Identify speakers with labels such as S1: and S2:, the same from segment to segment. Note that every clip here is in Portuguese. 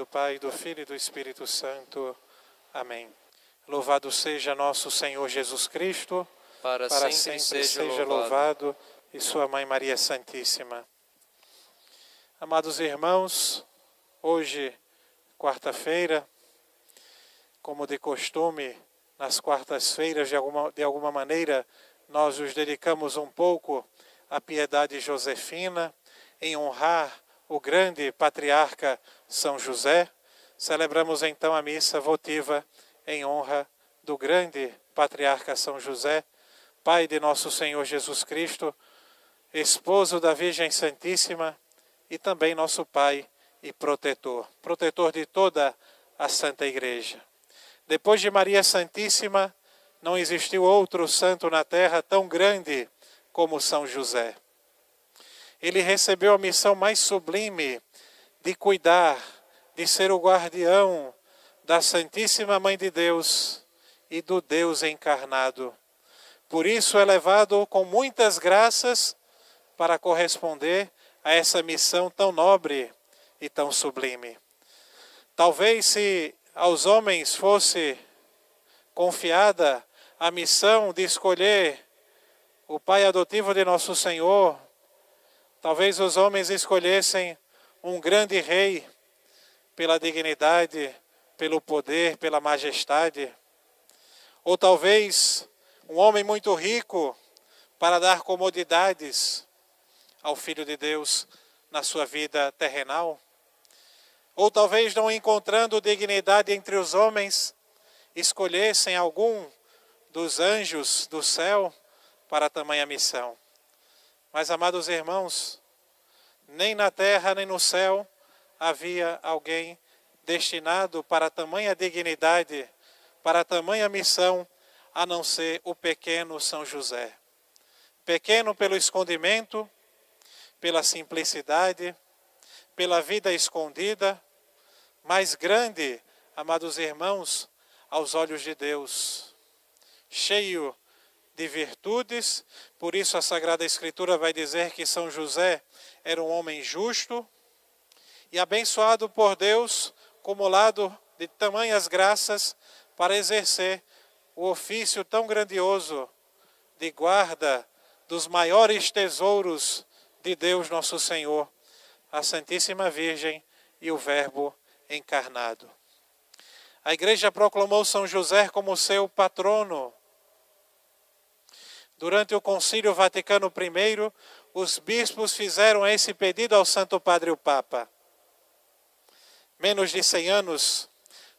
S1: do Pai, do Filho e do Espírito Santo. Amém. Louvado seja nosso Senhor Jesus Cristo,
S2: para,
S1: para
S2: sempre,
S1: sempre
S2: seja,
S1: seja
S2: louvado.
S1: louvado, e Sua Mãe Maria Santíssima. Amados irmãos, hoje, quarta-feira, como de costume, nas quartas-feiras, de alguma, de alguma maneira, nós os dedicamos um pouco à piedade josefina, em honrar o grande patriarca São José. Celebramos então a missa votiva em honra do grande patriarca São José, pai de nosso Senhor Jesus Cristo, esposo da Virgem Santíssima e também nosso pai e protetor, protetor de toda a Santa Igreja. Depois de Maria Santíssima, não existiu outro santo na terra tão grande como São José. Ele recebeu a missão mais sublime de cuidar, de ser o guardião da Santíssima Mãe de Deus e do Deus encarnado. Por isso é levado com muitas graças para corresponder a essa missão tão nobre e tão sublime. Talvez se aos homens fosse confiada a missão de escolher o pai adotivo de nosso Senhor, talvez os homens escolhessem um grande rei pela dignidade, pelo poder, pela majestade, ou talvez um homem muito rico para dar comodidades ao Filho de Deus na sua vida terrenal, ou talvez não encontrando dignidade entre os homens, escolhessem algum dos anjos do céu para tamanha missão. Mas, amados irmãos, nem na terra nem no céu havia alguém destinado para tamanha dignidade, para tamanha missão, a não ser o pequeno São José. Pequeno pelo escondimento, pela simplicidade, pela vida escondida, mas grande, amados irmãos, aos olhos de Deus cheio de virtudes, por isso a Sagrada Escritura vai dizer que São José era um homem justo e abençoado por Deus, cumulado de tamanhas graças para exercer o ofício tão grandioso de guarda dos maiores tesouros de Deus nosso Senhor, a Santíssima Virgem e o Verbo encarnado. A igreja proclamou São José como seu patrono Durante o Concílio Vaticano I, os bispos fizeram esse pedido ao Santo Padre o Papa. Menos de 100 anos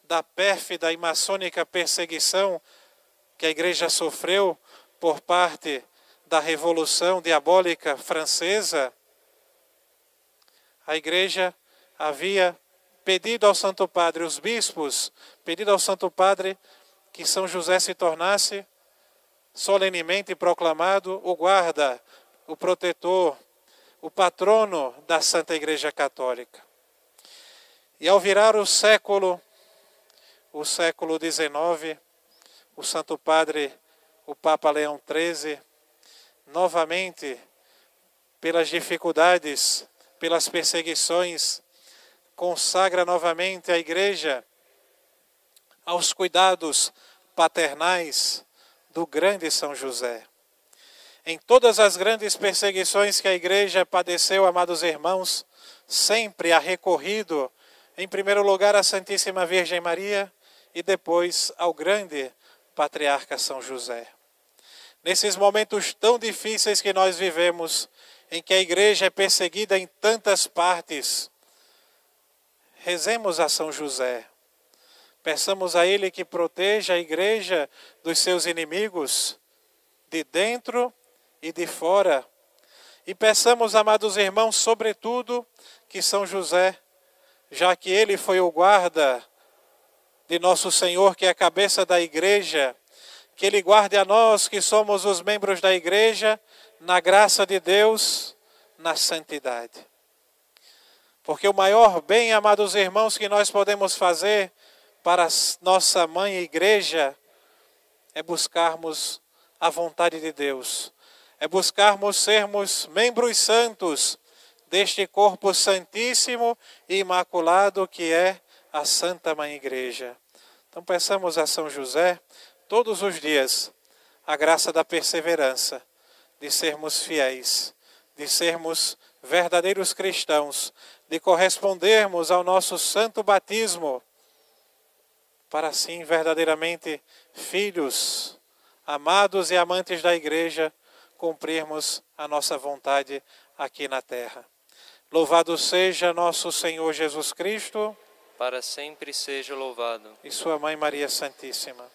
S1: da pérfida e maçônica perseguição que a Igreja sofreu por parte da Revolução Diabólica Francesa, a Igreja havia pedido ao Santo Padre, os bispos, pedido ao Santo Padre que São José se tornasse solenemente proclamado o guarda, o protetor, o patrono da Santa Igreja Católica. E ao virar o século, o século XIX, o Santo Padre, o Papa Leão XIII, novamente, pelas dificuldades, pelas perseguições, consagra novamente a Igreja aos cuidados paternais, do grande São José. Em todas as grandes perseguições que a igreja padeceu, amados irmãos, sempre ha recorrido, em primeiro lugar, à Santíssima Virgem Maria e depois ao grande patriarca São José. Nesses momentos tão difíceis que nós vivemos, em que a igreja é perseguida em tantas partes, rezemos a São José Peçamos a Ele que proteja a igreja dos seus inimigos, de dentro e de fora. E peçamos, amados irmãos, sobretudo, que São José, já que ele foi o guarda de nosso Senhor, que é a cabeça da igreja, que ele guarde a nós, que somos os membros da igreja, na graça de Deus, na santidade. Porque o maior bem, amados irmãos, que nós podemos fazer para nossa mãe igreja é buscarmos a vontade de Deus, é buscarmos sermos membros santos deste corpo santíssimo e imaculado que é a Santa Mãe Igreja. Então peçamos a São José, todos os dias, a graça da perseverança, de sermos fiéis, de sermos verdadeiros cristãos, de correspondermos ao nosso santo batismo, para assim verdadeiramente filhos, amados e amantes da igreja, cumprirmos a nossa vontade aqui na terra. Louvado seja nosso Senhor Jesus Cristo.
S2: Para sempre seja louvado.
S1: E Sua Mãe Maria Santíssima.